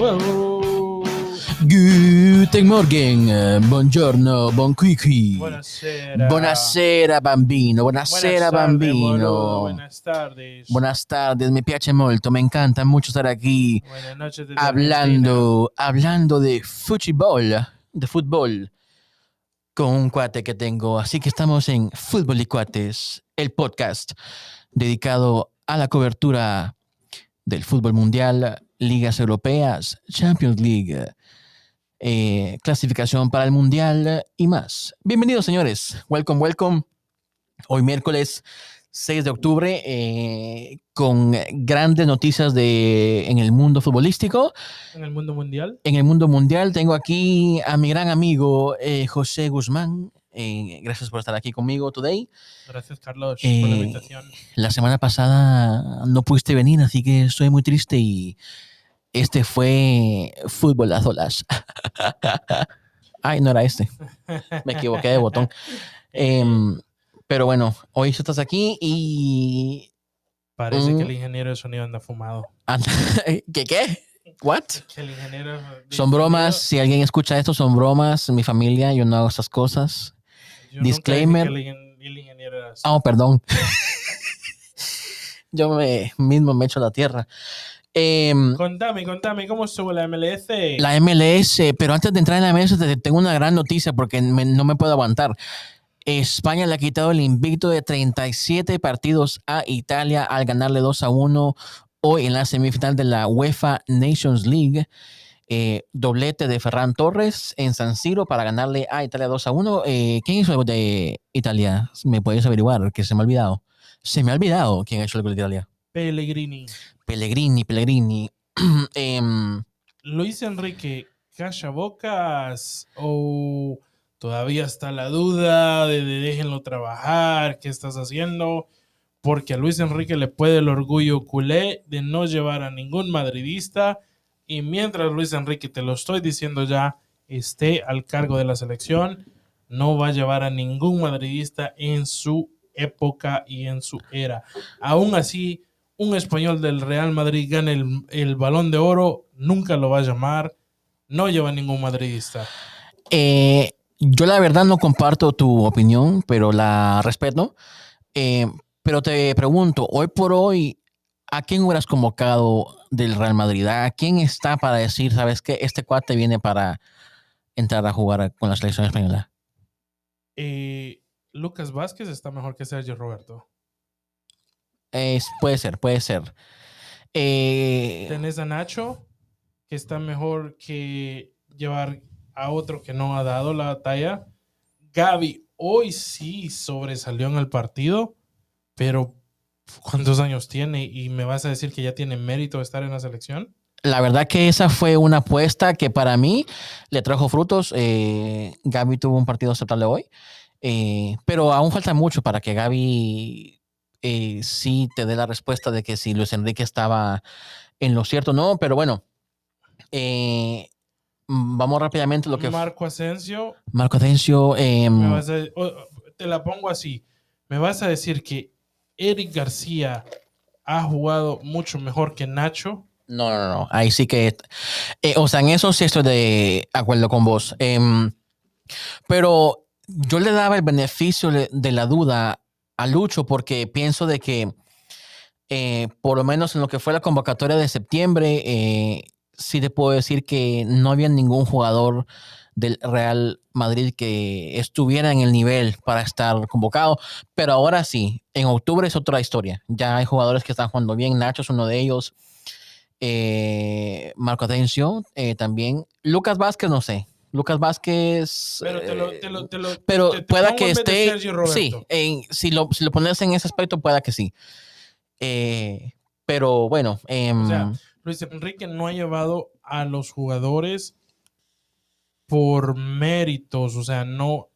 Wow. Guten Morgen, eh, buongiorno, buon qui Buonasera. Buonasera bambino, buonasera Buenas bambino. boludo, Buenas tardes. Buenas tardes, me piace molto, me encanta mucho estar aquí Buenas noches desde hablando, hablando de fútbol, de fútbol, con un cuate que tengo. Así que estamos en Fútbol y Cuates, el podcast dedicado a la cobertura del fútbol mundial, ligas europeas, Champions League, eh, clasificación para el mundial y más. Bienvenidos, señores. Welcome, welcome. Hoy miércoles 6 de octubre, eh, con grandes noticias de, en el mundo futbolístico. En el mundo mundial. En el mundo mundial tengo aquí a mi gran amigo eh, José Guzmán. Eh, gracias por estar aquí conmigo today. Gracias, Carlos, Eh, por la invitación. La semana pasada no pudiste venir, así que estoy muy triste y este fue fútbol a solas. Ay, no era este. Me equivoqué de botón. Em, pero bueno, hoy estás aquí y... Parece mm. que el ingeniero de sonido anda fumado. ¿Qué qué? ¿What? Que el ingeniero de Son bromas. sonido- Si alguien escucha esto, son bromas. Mi familia, yo no hago esas cosas. Yo nunca disclaimer. que el, ingen- el ingeniero era así. Oh, perdón. yo me, mismo me echo la tierra. Em, Contame, contame, ¿cómo estuvo la MLS? la MLS, pero antes de entrar en la MLS, te- tengo una gran noticia porque me- no me puedo aguantar. España le ha quitado el invicto de 37 partidos a Italia al ganarle 2 a 1 hoy en la semifinal de la UEFA Nations League. Eh, doblete de Ferran Torres en San Siro para ganarle a Italia 2 a 1. Eh, ¿Quién hizo el gol de Italia? ¿Me puedes averiguar? Que se me ha olvidado. Se me ha olvidado quién ha hecho el gol de Italia. Pellegrini. Pellegrini, Pellegrini. Em, Luis Enrique, calla bocas o todavía está la duda de, de déjenlo trabajar, qué estás haciendo, porque a Luis Enrique le puede el orgullo culé de no llevar a ningún madridista y mientras Luis Enrique, te lo estoy diciendo ya, esté al cargo de la selección, no va a llevar a ningún madridista en su época y en su era. Aún así, un español del Real Madrid gane el, el balón de oro, nunca lo va a llamar, no lleva ningún madridista. Eh, yo la verdad no comparto tu opinión, pero la respeto. Eh, pero te pregunto, hoy por hoy, ¿a quién hubieras convocado del Real Madrid? ¿A quién está para decir, sabes que este cuate viene para entrar a jugar con la selección española? Eh, Lucas Vázquez está mejor que Sergio Roberto. Es- puede ser, puede ser. Eh, Tenés a Nacho, que está mejor que llevar a otro que no ha dado la talla. Gaby hoy sí sobresalió en el partido, pero ¿cuántos años tiene? ¿Y me vas a decir que ya tiene mérito de estar en la selección? La verdad que esa fue una apuesta que para mí le trajo frutos. Eh, Gaby tuvo un partido aceptable hoy, eh, pero aún falta mucho para que Gaby eh, sí te dé la respuesta de que si Luis Enrique estaba en lo cierto o no. Pero bueno, eh, mm, vamos rápidamente a lo que... Marco Asensio, Marco Asensio, em, a- te la pongo así. Me vas a decir que Eric García ha jugado mucho mejor que Nacho. No, no, no. Ahí sí que. eh, o sea, en eso sí estoy de acuerdo con vos. Em, pero yo le daba el beneficio de la duda a Lucho porque pienso de que, eh, por lo menos en lo que fue la convocatoria de septiembre, eh, sí te puedo decir que no había ningún jugador del Real Madrid que estuviera en el nivel para estar convocado. Pero ahora sí, en octubre es otra historia. Ya hay jugadores que están jugando bien. Nacho es uno de ellos eh, Marco Atencio eh, también. Lucas Vázquez, no sé. Lucas Vázquez. Pero te lo, eh, te lo, te lo- pero te- te pueda que esté. Sí, en- si, lo, si lo pones en ese aspecto, pueda que sí. Eh, pero bueno. em, O sea, Luis Enrique no ha llevado a los jugadores por méritos. O sea, no.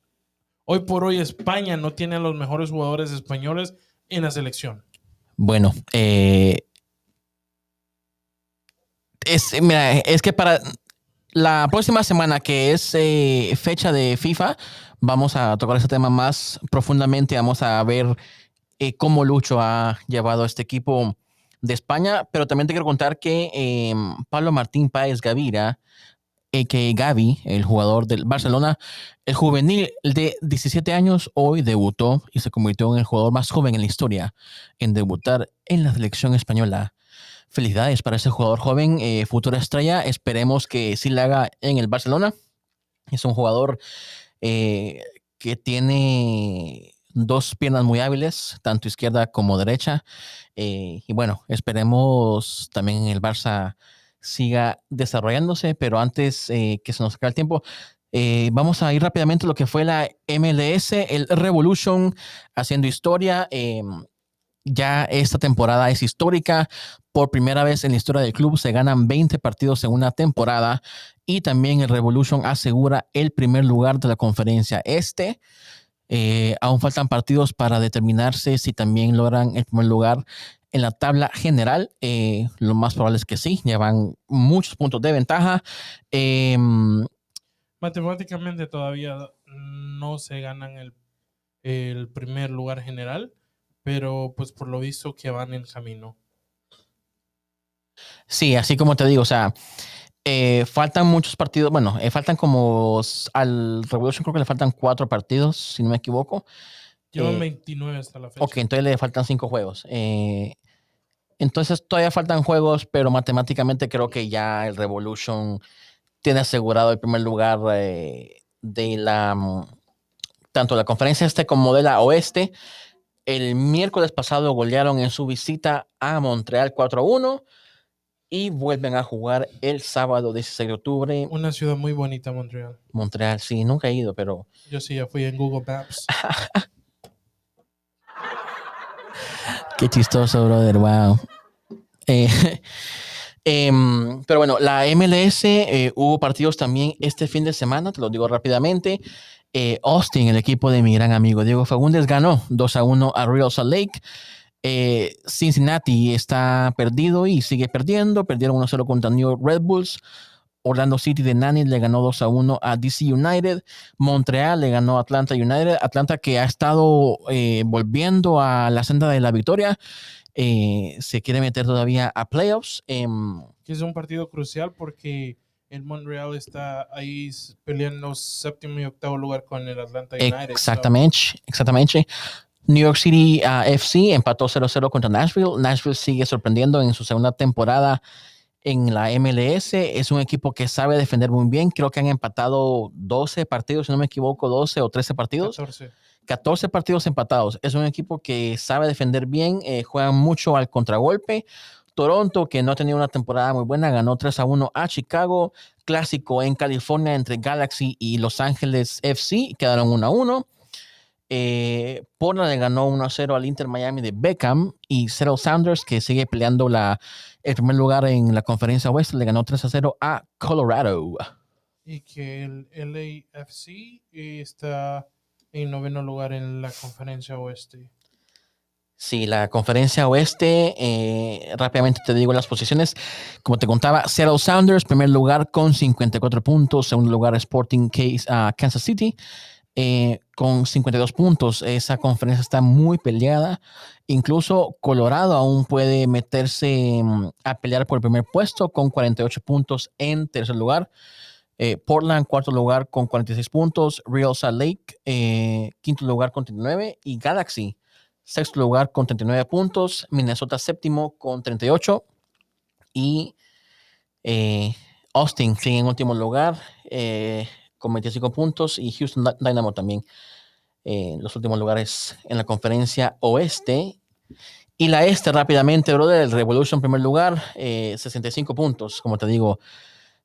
Hoy por hoy España no tiene a los mejores jugadores españoles en la selección. bueno. eh, es, mira, es que para la próxima semana, que es eh, fecha de FIFA, vamos a tocar ese tema más profundamente. Vamos a ver eh, cómo Lucho ha llevado a este equipo de España, pero también te quiero contar que em, Pablo Martín Páez Gavira, que Gavi, el jugador del Barcelona, el juvenil de 17 años, hoy debutó y se convirtió en el jugador más joven en la historia en debutar en la selección española. Felicidades para ese jugador joven, eh, futura estrella. Esperemos que sí la haga en el Barcelona. Es un jugador eh, que tiene dos piernas muy hábiles, tanto izquierda como derecha. Eh, y bueno, esperemos también el Barça siga desarrollándose, pero antes que se nos acabe el tiempo, eh, vamos a ir rápidamente a lo que fue la MLS, el Revolution, haciendo historia. Ya esta temporada es histórica. Por primera vez en la historia del club se ganan 20 partidos en una temporada y también el Revolution asegura el primer lugar de la conferencia este. Eh, aún faltan partidos para determinarse si también logran el primer lugar en la tabla general. Eh, lo más probable es que sí, llevan muchos puntos de ventaja. Em, Matemáticamente todavía no se ganan el, primer lugar general, pero pues por lo visto que van en camino. Sí, así como te digo, o sea, eh, faltan muchos partidos, bueno, eh, faltan como al Revolution creo que le faltan cuatro partidos, si no me equivoco. Llevan 29 hasta la fecha. Ok, entonces le faltan cinco juegos. Eh, entonces todavía faltan juegos, pero matemáticamente creo que ya el Revolution tiene asegurado el primer lugar eh, de la mm, tanto la conferencia este como de la oeste. El miércoles pasado golearon en su visita a Montreal 4-1 y vuelven a jugar el sábado 16 de octubre. Una ciudad muy bonita, Montreal. Montreal, sí, nunca he ido, pero... Yo sí, ya fui en Google Maps. Qué chistoso, brother. Wow. Eh, em, pero bueno, la MLS eh, hubo partidos también este fin de semana, te lo digo rápidamente. Eh, Austin, el equipo de mi gran amigo Diego Fagundes, ganó 2 a 1 a Real Salt Lake. Cincinnati está perdido y sigue perdiendo. Perdieron 1 0 contra New York Red Bulls. Orlando City de Nani le ganó 2 a 1 a DC United. Montreal le ganó a Atlanta United. Atlanta que ha estado eh, volviendo a la senda de la victoria. Eh, se quiere meter todavía a playoffs. Em, es un partido crucial porque el Montreal está ahí peleando séptimo y octavo lugar con el Atlanta United. Exactamente, exactamente. New York City uh, FC empató 0-0 contra Nashville. Nashville sigue sorprendiendo en su segunda temporada en la MLS. Es un equipo que sabe defender muy bien. Creo que han empatado 12 partidos, si no me equivoco, 12 o 13 partidos. 14. 14 partidos empatados. Es un equipo que sabe defender bien, eh, juega mucho al contragolpe. Toronto, que no ha tenido una temporada muy buena, ganó 3 a 1 a Chicago. Clásico en California entre Galaxy y Los Ángeles FC, quedaron 1 a 1. Eh, Portland le ganó 1 a 0 al Inter Miami de Beckham y Seattle Sounders, que sigue peleando la, el primer lugar en la conferencia oeste, le ganó 3 a 0 a Colorado. Y que el LAFC está en noveno lugar en la conferencia oeste. Sí, la conferencia oeste, eh, rápidamente te digo las posiciones. Como te contaba, Seattle Sounders, primer lugar con 54 puntos, segundo lugar Sporting Case, uh, Kansas City, eh, con 52 puntos. Esa conferencia está muy peleada. Incluso Colorado aún puede meterse mm, a pelear por el primer puesto con 48 puntos en tercer lugar. Eh, Portland, cuarto lugar con 46 puntos. Real Salt Lake, eh, quinto lugar con 39. Y Galaxy, sexto lugar con 39 puntos. Minnesota, séptimo con 38. Y Austin sigue en último lugar con 25 puntos y Houston Dynamo también en los últimos lugares en la conferencia oeste. Y la este rápidamente, brother, el Revolution en primer lugar, 65 eh, puntos, como te digo,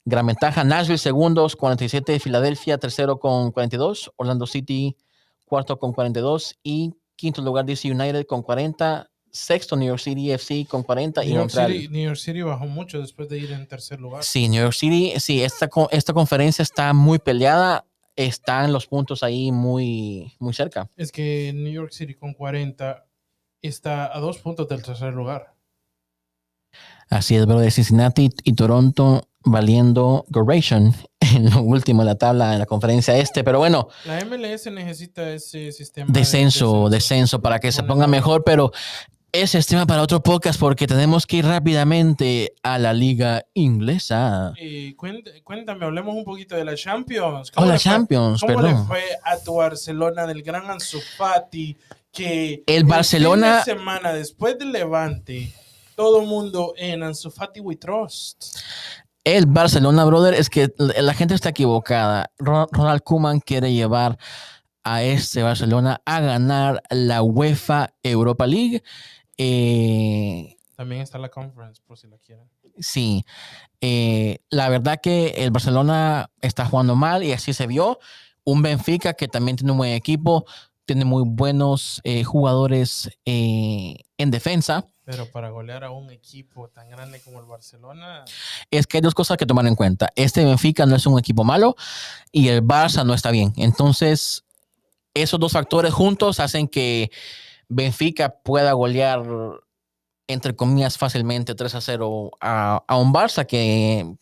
gran ventaja. Nashville segundos, 47, Filadelfia tercero con 42, Orlando City cuarto con 42 y quinto lugar DC United con 40, sexto New York City FC con 40 New y York City, New York City bajó mucho después de ir en tercer lugar. Sí, New York City, sí, esta, esta conferencia está muy peleada, están los puntos ahí muy, muy cerca. Es que New York City con 40 está a dos puntos del tercer lugar. Así es, bro, de Cincinnati y Toronto valiendo Goration en lo último de la tabla en la conferencia este, pero bueno. La MLS necesita ese sistema. Descenso, descenso, descenso para que se ponga mejor, pero ese es tema para otro podcast porque tenemos que ir rápidamente a la liga inglesa. Y cuént- cuéntame, hablemos un poquito de la Champions. Oh, la le fue- Champions, ¿Cómo perdón. le fue a tu Barcelona del gran Ansu Fati? Que El Barcelona- fin de semana después del Levante, todo mundo en Ansu Fati we trust. El Barcelona, brother, es que la gente está equivocada. Ro- Ronald Koeman quiere llevar a este Barcelona a ganar la UEFA Europa League. Eh, También está la conference, por si la quieren. sí, eh, la verdad que el Barcelona está jugando mal y así se vio. Un Benfica que también tiene un buen equipo, tiene muy buenos eh, jugadores eh, en defensa. Pero para golear a un equipo tan grande como el Barcelona, es que hay dos cosas que tomar en cuenta. Este Benfica no es un equipo malo y el Barça no está bien. Entonces, esos dos factores juntos hacen que Benfica pueda golear, entre comillas, fácilmente 3 a 0 a, a un Barça que...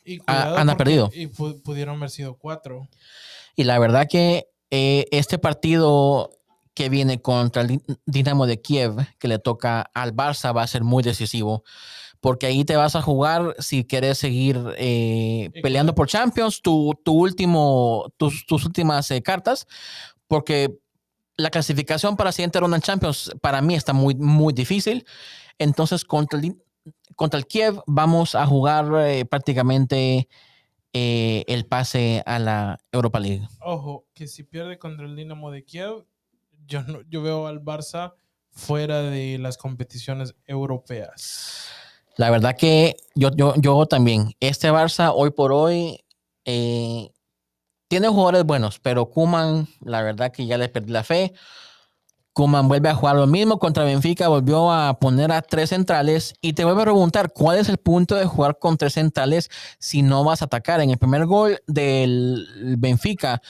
porque- perdido. Y pu- pudieron haber sido cuatro. Y la verdad que eh, este partido que viene contra el Din- Dinamo de Kiev, que le toca al Barça, va a ser muy decisivo. Porque ahí te vas a jugar si quieres seguir eh, peleando por Champions, tu, tu último, tus, tus últimas eh, cartas, porque la clasificación para la siguiente ronda en Champions para mí está muy, muy difícil. Entonces, contra el, contra el Kiev vamos a jugar eh, prácticamente eh, el pase a la Europa League. Ojo, que si pierde contra el Dinamo de Kiev, yo, no, yo veo al Barça fuera de las competiciones europeas. La verdad que yo, yo, yo también. Este Barça hoy por hoy eh, tiene jugadores buenos, pero Kuman, la verdad que ya le perdí la fe. Kuman vuelve a jugar lo mismo contra Benfica, volvió a poner a tres centrales y te vuelvo a preguntar, ¿cuál es el punto de jugar con tres centrales si no vas a atacar? En el primer gol del Benfica,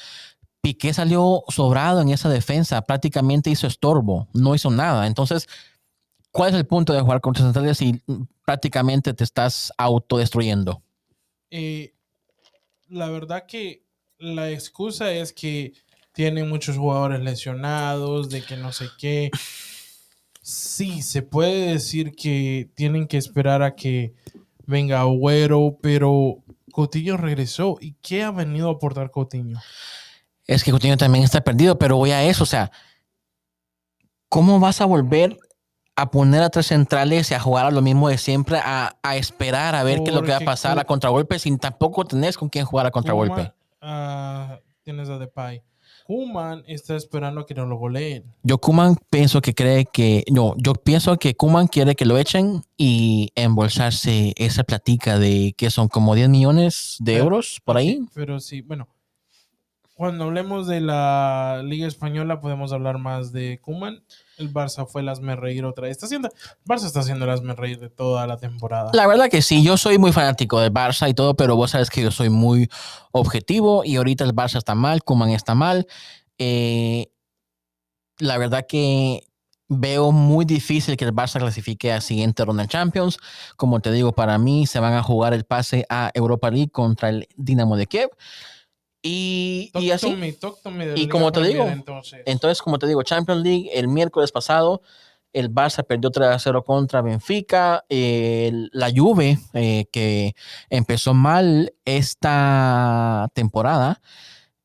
Piqué salió sobrado en esa defensa, prácticamente hizo estorbo, no hizo nada. Entonces, ¿cuál es el punto de jugar con tres centrales si prácticamente te estás autodestruyendo? Eh, la verdad que la excusa es que tienen muchos jugadores lesionados, de que no sé qué. Sí, se puede decir que tienen que esperar a que venga Agüero, pero Coutinho regresó. ¿Y qué ha venido a aportar Coutinho? Es que Coutinho también está perdido, pero voy a eso, o sea, ¿cómo vas a volver a poner a tres centrales y a jugar a lo mismo de siempre, a, a esperar a ver qué es lo que va a pasar a contragolpe sin tampoco tenés con quién jugar a contragolpe? Ah, tienes a Depay. Kuman está esperando a que no lo goleen. Yo Kuman pienso que cree que no, yo pienso que Kuman quiere que lo echen y embolsarse esa platica de que son como 10 millones de Pero- euros por ahí. Pero sí, bueno. Cuando hablemos de la Liga Española, podemos hablar más de Kuman. El Barça fue el hazme reír otra vez. Está haciendo, Barça está haciendo el hazme reír de toda la temporada. La verdad que sí, yo soy muy fanático del Barça y todo, pero vos sabes que yo soy muy objetivo y ahorita el Barça está mal, Kuman está mal. Eh, la verdad que veo muy difícil que el Barça clasifique a siguiente ronda en Champions. Como te digo, para mí se van a jugar el pase a Europa League contra el Dinamo de Kiev. Y, Talk y to así. me, talk to me de la Y como te digo, entonces. Entonces, como te digo, Champions League, el miércoles pasado, el Barça perdió 3 a 0 contra Benfica. El- la Juve, eh, que empezó mal esta temporada,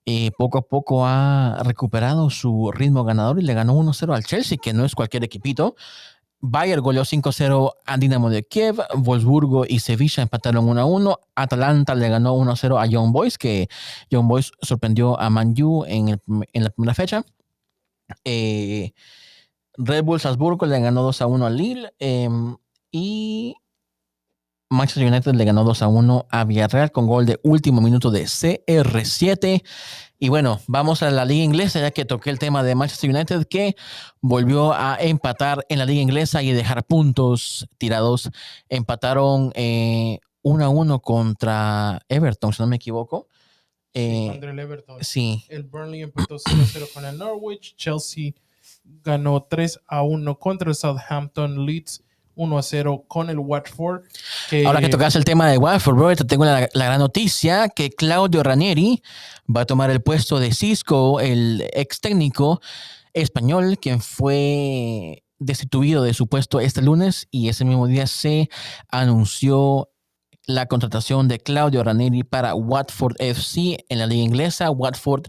eh, poco a poco ha recuperado su ritmo ganador y le ganó 1-0 al Chelsea, que no es cualquier equipito. Bayern goleó 5-0 a Dinamo de Kiev, Wolfsburgo y Sevilla empataron 1-1, Atalanta le ganó 1-0 a Young Boys, que Young Boys sorprendió a Man U en, en la primera fecha. Eh, Red Bull Salzburgo le ganó 2 a 1 a Lille em, y Manchester United le ganó 2 a 1 a Villarreal con gol de último minuto de CR7. Y bueno, vamos a la liga inglesa ya que toqué el tema de Manchester United que volvió a empatar en la liga inglesa y dejar puntos tirados. Empataron eh, 1 a 1 contra Everton, si no me equivoco. Eh, Contra el Everton. sí, El Burnley empató 0-0 con el Norwich. Chelsea ganó 3 a 1 contra el Southampton. Leeds 1 a 0 con el Watford. Ahora que tocas el tema de Watford, te tengo la, la gran noticia que Claudio Ranieri va a tomar el puesto de Cisco, el ex técnico español, quien fue destituido de su puesto este lunes y ese mismo día se anunció la contratación de Claudio Ranieri para Watford FC en la liga inglesa. Watford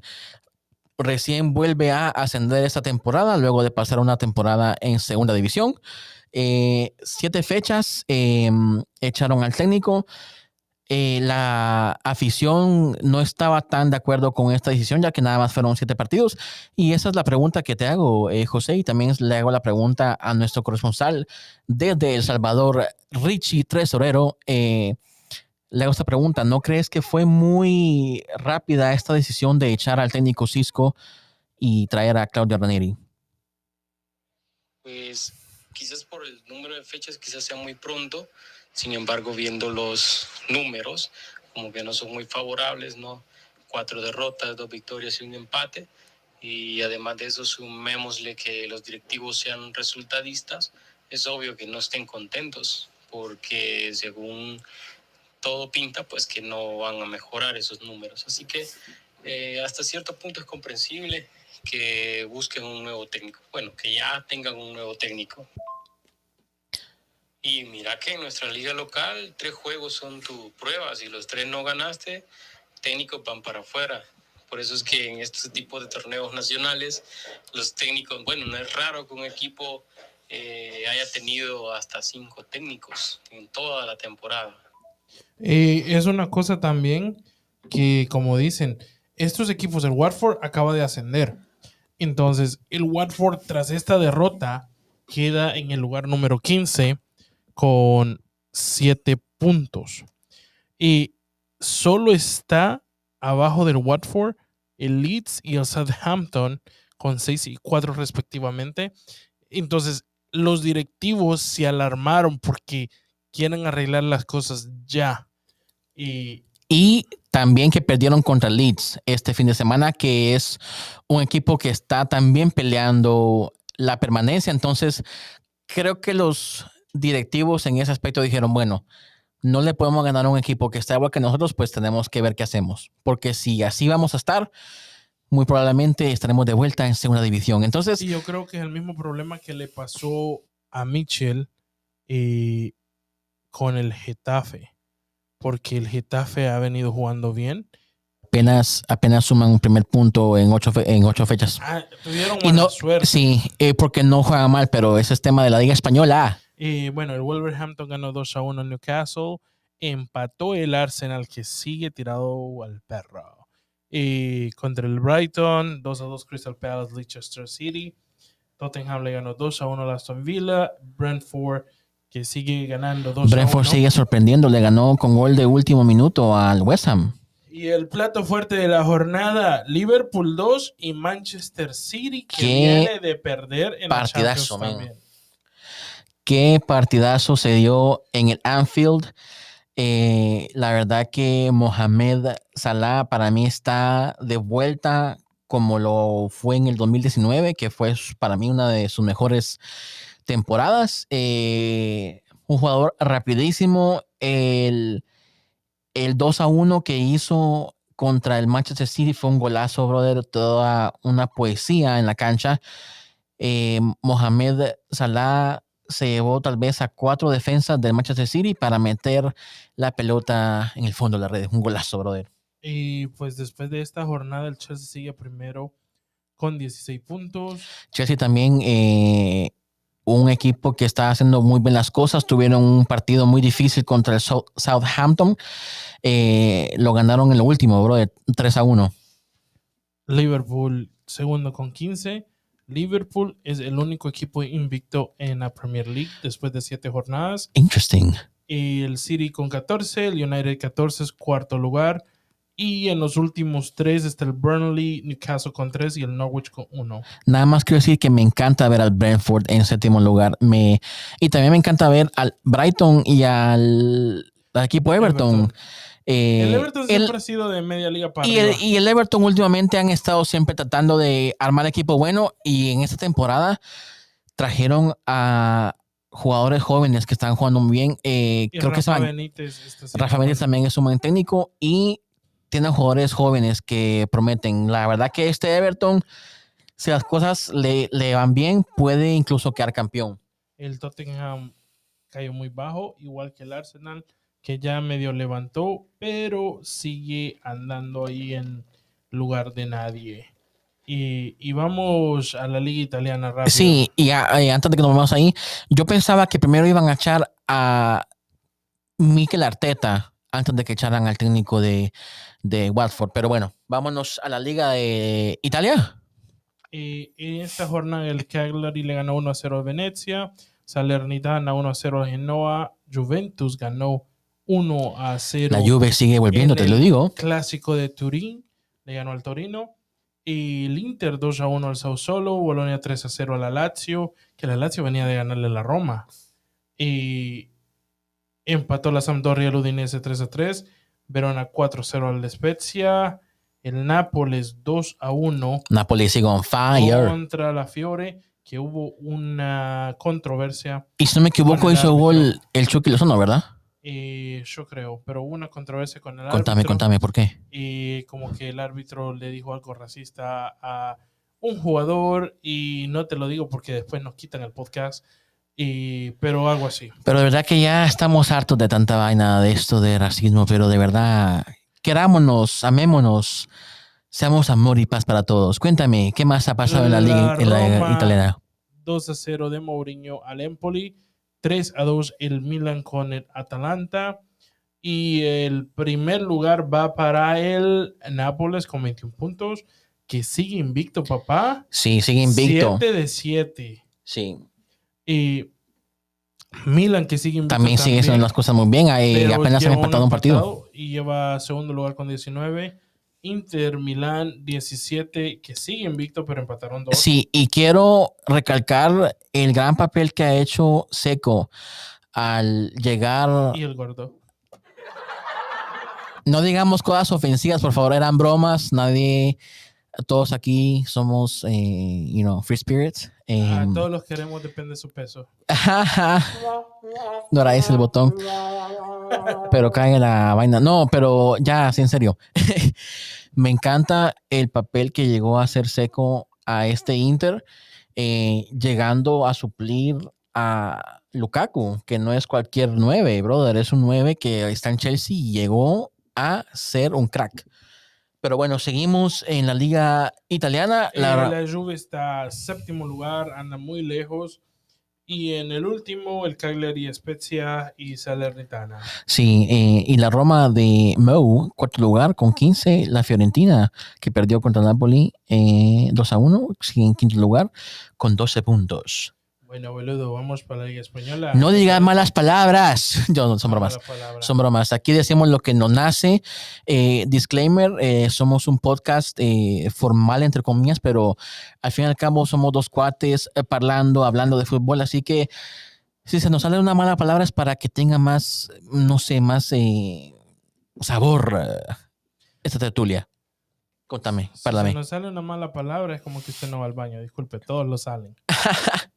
recién vuelve a ascender esta temporada luego de pasar una temporada en segunda división. Eh, siete fechas em, echaron al técnico. Eh, la afición no estaba tan de acuerdo con esta decisión, ya que nada más fueron siete partidos. Y esa es la pregunta que te hago, eh, José, y también le hago la pregunta a nuestro corresponsal desde El Salvador, Richie Tresorero. Eh, le hago esta pregunta, ¿no crees que fue muy rápida esta decisión de echar al técnico Cisco y traer a Claudio Ranieri? Pues quizás por el número de fechas, quizás sea muy pronto. Sin embargo, viendo los números, como que no son muy favorables, ¿no? Cuatro derrotas, dos victorias y un empate. Y además de eso, sumémosle que los directivos sean resultadistas. Es obvio que no estén contentos, porque según todo pinta, pues que no van a mejorar esos números. Así que eh, hasta cierto punto es comprensible que busquen un nuevo técnico. Bueno, que ya tengan un nuevo técnico. Y mira que en nuestra liga local, tres juegos son tu prueba. Si los tres no ganaste, técnicos van para afuera. Por eso es que en este tipo de torneos nacionales, los técnicos, bueno, no es raro que un equipo eh, haya tenido hasta cinco técnicos en toda la temporada. Eh, es una cosa también que, como dicen, estos equipos, el Watford acaba de ascender. Entonces, el Watford, tras esta derrota, queda en el lugar número 15 con 7 puntos. Y solo está abajo del Watford el Leeds y el Southampton con 6 y 4 respectivamente. Entonces, los directivos se alarmaron porque quieren arreglar las cosas ya. Y, y también que perdieron contra Leeds este fin de semana, que es un equipo que está también peleando la permanencia. Entonces, creo que los directivos en ese aspecto dijeron, bueno, no le podemos ganar a un equipo que está igual que nosotros, pues tenemos que ver qué hacemos. Porque si así vamos a estar, muy probablemente estaremos de vuelta en segunda división. Entonces, y yo creo que es el mismo problema que le pasó a Mitchell eh, con el Getafe. Porque el Getafe ha venido jugando bien. Apenas, apenas suman un primer punto en ocho, fe- en ocho fechas. Ah, tuvieron Y mala no, suerte. sí, eh, porque no juega mal, pero ese es tema de la Liga Española. Y bueno, el Wolverhampton ganó 2 a 1 en Newcastle. Empató el Arsenal que sigue tirado al perro. Y contra el Brighton, 2 a 2 Crystal Palace, Leicester City. Tottenham le ganó 2 a 1 a Aston Villa. Brentford que sigue ganando 2 a Brentford 1. sigue sorprendiendo, le ganó con gol de último minuto al West Ham. Y el plato fuerte de la jornada, Liverpool 2 y Manchester City que Qué viene de perder en la partidazo, Champions man. también. Qué partidazo se dio en el Anfield. Eh, la verdad que Mohamed Salah para mí está de vuelta como lo fue en el 2019, que fue para mí una de sus mejores temporadas. Eh, un jugador rapidísimo. El, el 2 a 1 que hizo contra el Manchester City fue un golazo, brother. Toda una poesía en la cancha. Eh, Mohamed Salah se llevó tal vez a cuatro defensas del Manchester City para meter la pelota en el fondo de la red. Un golazo, brother. Y pues después de esta jornada, el Chelsea sigue primero con 16 puntos. Chelsea también, eh, un equipo que está haciendo muy bien las cosas. Tuvieron un partido muy difícil contra el Sou- Southampton. Eh, lo ganaron en lo último, brother, 3 a 1. Liverpool segundo con 15. Liverpool es el único equipo invicto en la Premier League después de siete jornadas. Interesting. Y el City con 14, el United 14 es cuarto lugar. Y en los últimos tres está el Burnley, Newcastle con 3 y el Norwich con 1. Nada más quiero decir que me encanta ver al Brentford en séptimo lugar. Me, y también me encanta ver al Brighton y al, al equipo Everton. Everton. Eh, El Everton el- siempre ha sido de media liga para y, arriba. el, y el Everton últimamente han estado siempre tratando de armar equipo bueno y en esta temporada trajeron a jugadores jóvenes que están jugando muy bien. Eh, creo que Rafa van- Benítez está Rafa Benítez también es un buen técnico y tiene jugadores jóvenes que prometen. La verdad que este Everton si las cosas le, le van bien, puede incluso quedar campeón. El Tottenham cayó muy bajo, igual que el Arsenal, que ya medio levantó, pero sigue andando ahí en lugar de nadie. Y, y vamos a la liga italiana rápido. Sí, y a- eh, antes de que nos vamos ahí, yo pensaba que primero iban a echar a Mikel Arteta antes de que echaran al técnico de, de Watford. Pero bueno, vámonos a la liga de Italia. Eh, en esta jornada el Cagliari le ganó 1 a 0 a Venecia, Salernitana 1 a 0 a Genoa, Juventus ganó 1 a 0 La Juve sigue volviendo, en te lo digo. Clásico de Turín, le ganó al Torino. Y el Inter 2 a 1 al Sassuolo, Bolonia 3 a 0 a la Lazio, que la Lazio venía de ganarle a la Roma. Y empató la Sampdoria al Udinese 3 a 3, Verona 4 a 0 al Spezia, el Nápoles 2 a 1 Napoli sigue on fire. contra la Fiore, que hubo una controversia, Y si no me equivoco, hizo gol el Chucky Lozano, ¿verdad? Eh, yo creo, pero hubo una controversia con el Contame, árbitro. contame, ¿por qué? y como que el árbitro le dijo algo racista a un jugador y no te lo digo porque después nos quitan el podcast y pero algo así Pero de verdad que ya estamos hartos de tanta vaina de esto de racismo, pero de verdad, querámonos, amémonos, seamos amor y paz para todos. Cuéntame, ¿qué más ha pasado en la liga en la italiana? 2 a 0 de Mourinho al Empoli 3 a 2 el Milan con el Atalanta y el primer lugar va para el Nápoles con 21 puntos que sigue invicto papá Sí, sigue invicto. 7 de 7 Sí. y Milan que sigue invicto También sigue haciendo las cosas muy bien. Ahí apenas han empatado un partido. Y lleva segundo lugar con 19. Inter Milán 17, que sigue invicto, pero empataron dos. Sí, y quiero recalcar el gran papel que ha hecho Seco al llegar. Y el gordo. No digamos cosas ofensivas, por favor, eran bromas. Nadie, todos aquí somos, eh, you know, free spirits. Ah, Em, todos los queremos, depende de su peso. no era ese el botón, pero cae la vaina. No, pero ya, sí, en serio. Me encanta el papel que llegó a hacer Seco a este Inter, eh, llegando a suplir a Lukaku, que no es cualquier 9, brother, es un 9 que está en Chelsea y llegó a ser un crack. Pero bueno, seguimos en la liga italiana. Eh, La, La, Juve está séptimo lugar, anda muy lejos. Y en el último, el Cagliari, Spezia y Salernitana. Sí, eh, y la Roma de Mou, cuarto lugar con 15. La Fiorentina, que perdió contra Napoli eh, 2 a 1, sigue en quinto lugar con 12 puntos. Bueno, boludo, vamos para la Liga Española. No digas malas palabras. Yo, no, son bromas. Son bromas. Aquí decimos lo que nos nace. Eh, disclaimer, eh, somos un podcast eh, formal, entre comillas, pero al fin y al cabo somos dos cuates parlando, hablando de fútbol. Así que si se nos sale una mala palabra es para que tenga más, no sé, más sabor esta tertulia. Contame, Si se nos sale una mala palabra, es como que usted no va al baño. Disculpe, todos lo salen.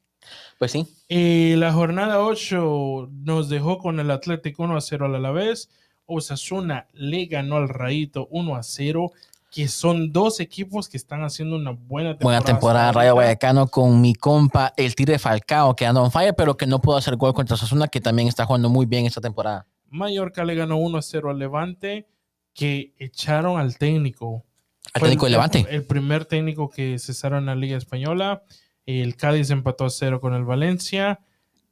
Pues sí. Y la jornada 8 nos dejó con el Atlético 1 a 0 al Alavés. Osasuna le ganó al Rayito 1 a 0, que son dos equipos que están haciendo una buena temporada. Buena temporada, Rayo. Vallecano con mi compa, el Tigre Falcao, que anda on fire, pero que no pudo hacer gol contra Sasuna, que también está jugando muy bien esta temporada. Mallorca le ganó 1 a 0 al Levante, que echaron al técnico. Al Fue técnico el, de Levante. El primer técnico que cesaron en la Liga Española. El Cádiz empató a 0 con el Valencia.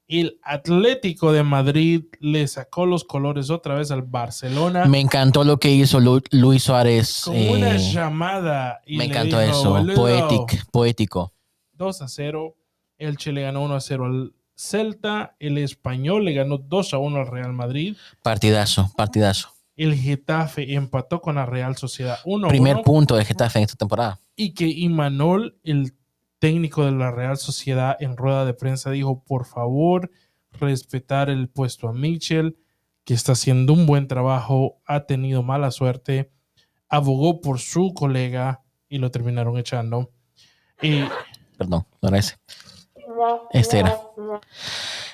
El Atlético de Madrid le sacó los colores otra vez al Barcelona. Me encantó lo que hizo Lu- Luis Suárez. con una eh, llamada. Y me le encantó dijo, eso. "Boludo, Poetic, poético. 2 a 0. El Chile ganó 1 a 0 al Celta. El Español le ganó 2 a 1 al Real Madrid. Partidazo, partidazo. El Getafe empató con la Real Sociedad 1 a Primer 1. punto de Getafe en esta temporada. Y que Imanol, el técnico de la Real Sociedad, en rueda de prensa dijo, por favor, respetar el puesto a Mitchell, que está haciendo un buen trabajo, ha tenido mala suerte, abogó por su colega y lo terminaron echando. Y Perdón, no era ese. Este era.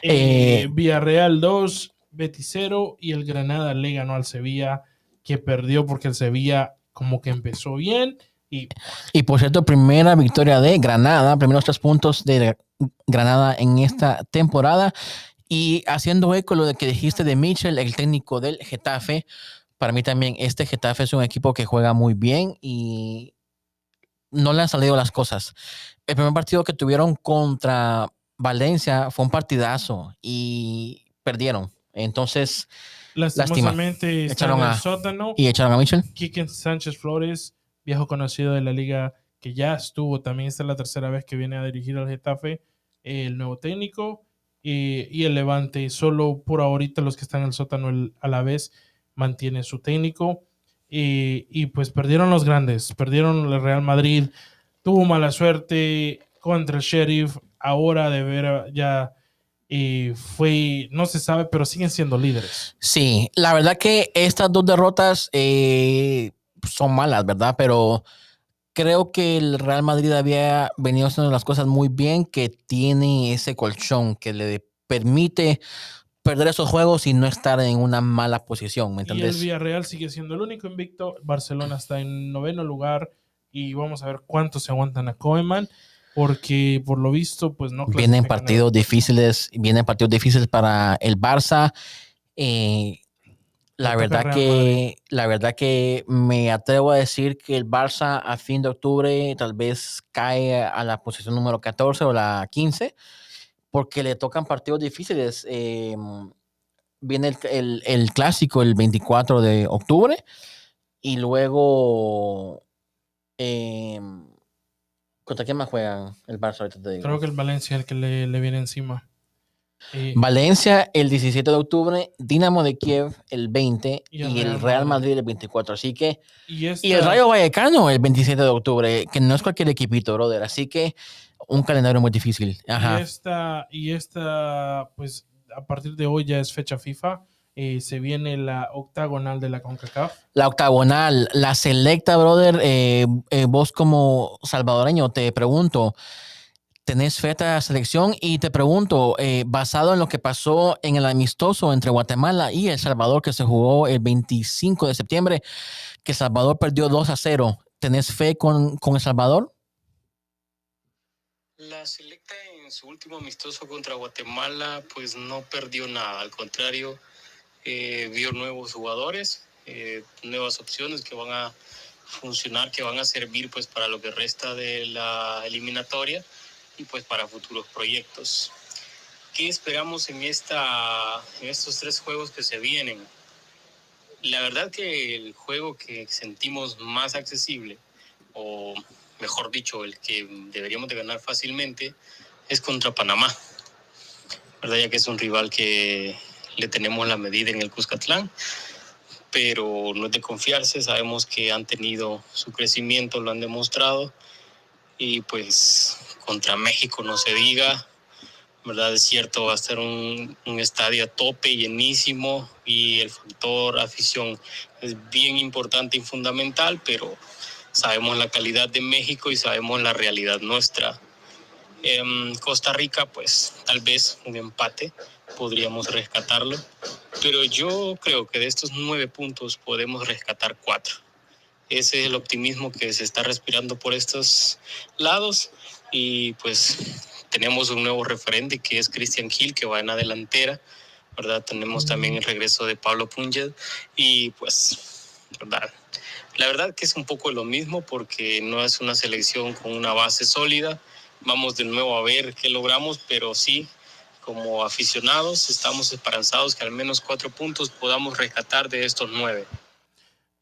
Eh, Eh, Villarreal 2, Betis 0 y el Granada le ganó al Sevilla, que perdió porque el Sevilla como que empezó bien Y Y por cierto, primera victoria de Granada, primeros tres puntos de Granada en esta temporada. Y haciendo eco lo que dijiste de Mitchell, el técnico del Getafe, para mí también este Getafe es un equipo que juega muy bien y no le han salido las cosas. El primer partido que tuvieron contra Valencia fue un partidazo y perdieron. Entonces, lastimosamente Echaron a- sótano. y echaron a Mitchell. Quique Sánchez Flores, viejo conocido de la liga que ya estuvo, también esta es la tercera vez que viene a dirigir al Getafe, el nuevo técnico eh, y el Levante. Solo por ahorita los que están en el sótano a la vez mantiene su técnico. Eh, y pues perdieron los grandes, perdieron el Real Madrid, tuvo mala suerte contra el Sheriff, ahora de ver ya eh, fue, no se sabe, pero siguen siendo líderes. Sí, la verdad que estas dos derrotas eh, son malas, ¿verdad? Pero creo que el Real Madrid había venido haciendo las cosas muy bien, que tiene ese colchón que le permite perder esos juegos y no estar en una mala posición, ¿me Y el? Villarreal sigue siendo el único invicto. Barcelona está en noveno lugar y vamos a ver cuánto se aguantan a Koeman porque por lo visto pues no Vienen partidos difíciles, vienen partidos difíciles para el Barça. Eh, la verdad que la verdad que me atrevo a decir que el Barça a fin de octubre tal vez cae a la posición número 14 o la 15 porque le tocan partidos difíciles. Eh, viene el, el- el clásico el 24 de octubre y luego eh, ¿contra quién más juegan el Barça ahorita te digo? Creo que el Valencia es el que le, le viene encima. Eh, Valencia el 17 de octubre, Dinamo de Kiev el 20 Y y el Real Madrid. El 24. Así que, y, esta- y el Rayo Vallecano el 27 de octubre, que no es cualquier equipito, brother. Así que un calendario muy difícil. y Ajá. esta, y esta, pues a partir de hoy ya es fecha FIFA. eh, se viene la octagonal de la CONCACAF. La octagonal, la selecta, brother. eh, eh, vos como salvadoreño te pregunto, ¿tenés fe a esta selección? Y te pregunto, eh, basado en lo que pasó en el amistoso entre Guatemala y El Salvador que se jugó el 25 de septiembre, que El Salvador perdió 2 a 0, ¿tenés fe con, con El Salvador? La selecta en su último amistoso contra Guatemala pues no perdió nada, al contrario, eh, vio nuevos jugadores, eh, nuevas opciones que van a funcionar, que van a servir pues para lo que resta de la eliminatoria y pues para futuros proyectos. ¿Qué esperamos en, esta, en estos tres juegos que se vienen? La verdad que el juego que sentimos más accesible, o mejor dicho, el que deberíamos de ganar fácilmente, es contra Panamá. ¿Verdad? Ya que es un rival que le tenemos la medida en el Cuscatlán, pero no es de confiarse, sabemos que han tenido su crecimiento, lo han demostrado, y pues contra México no se diga, ¿verdad? Es cierto, va a ser un, un estadio a tope, llenísimo, y el factor afición es bien importante y fundamental, pero sabemos la calidad de México y sabemos la realidad nuestra. En Costa Rica, pues tal vez un empate podríamos rescatarlo, pero yo creo que de estos nueve puntos podemos rescatar cuatro. Ese es el optimismo que se está respirando por estos lados y pues tenemos un nuevo referente que es Christian Gil que va en la delantera, ¿verdad? Tenemos también el regreso de Pablo Pungel y pues, ¿verdad? La verdad que es un poco lo mismo porque no es una selección con una base sólida. Vamos de nuevo a ver qué logramos, pero sí, como aficionados, estamos esperanzados que al menos cuatro puntos podamos rescatar de estos nueve.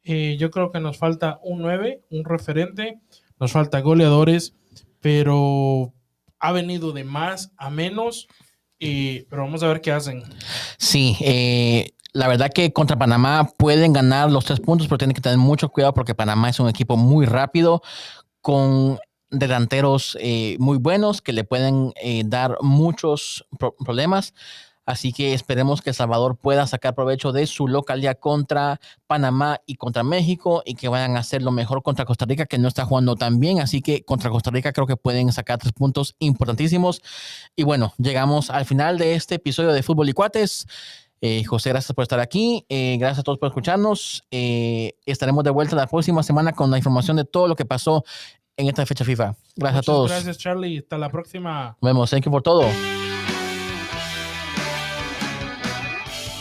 Eh, yo creo que nos falta un 9, un referente, nos falta goleadores, pero ha venido de más a menos, eh, pero vamos a ver qué hacen. Sí, eh, la verdad que contra Panamá pueden ganar los tres puntos, pero tienen que tener mucho cuidado porque Panamá es un equipo muy rápido, con delanteros eh, muy buenos que le pueden eh, dar muchos pro- problemas. Así que esperemos que El Salvador pueda sacar provecho de su localidad contra Panamá y contra México y que vayan a hacer lo mejor contra Costa Rica, que no está jugando tan bien. Así que contra Costa Rica creo que pueden sacar tres puntos importantísimos. Y bueno, llegamos al final de este episodio de Fútbol y Cuates. Eh, José, gracias por estar aquí. Eh, gracias a todos por escucharnos. Eh, estaremos de vuelta la próxima semana con la información de todo lo que pasó en esta fecha FIFA. Gracias Muchas a todos. Gracias, Charlie. Hasta la próxima. Nos vemos. Thank you por todo.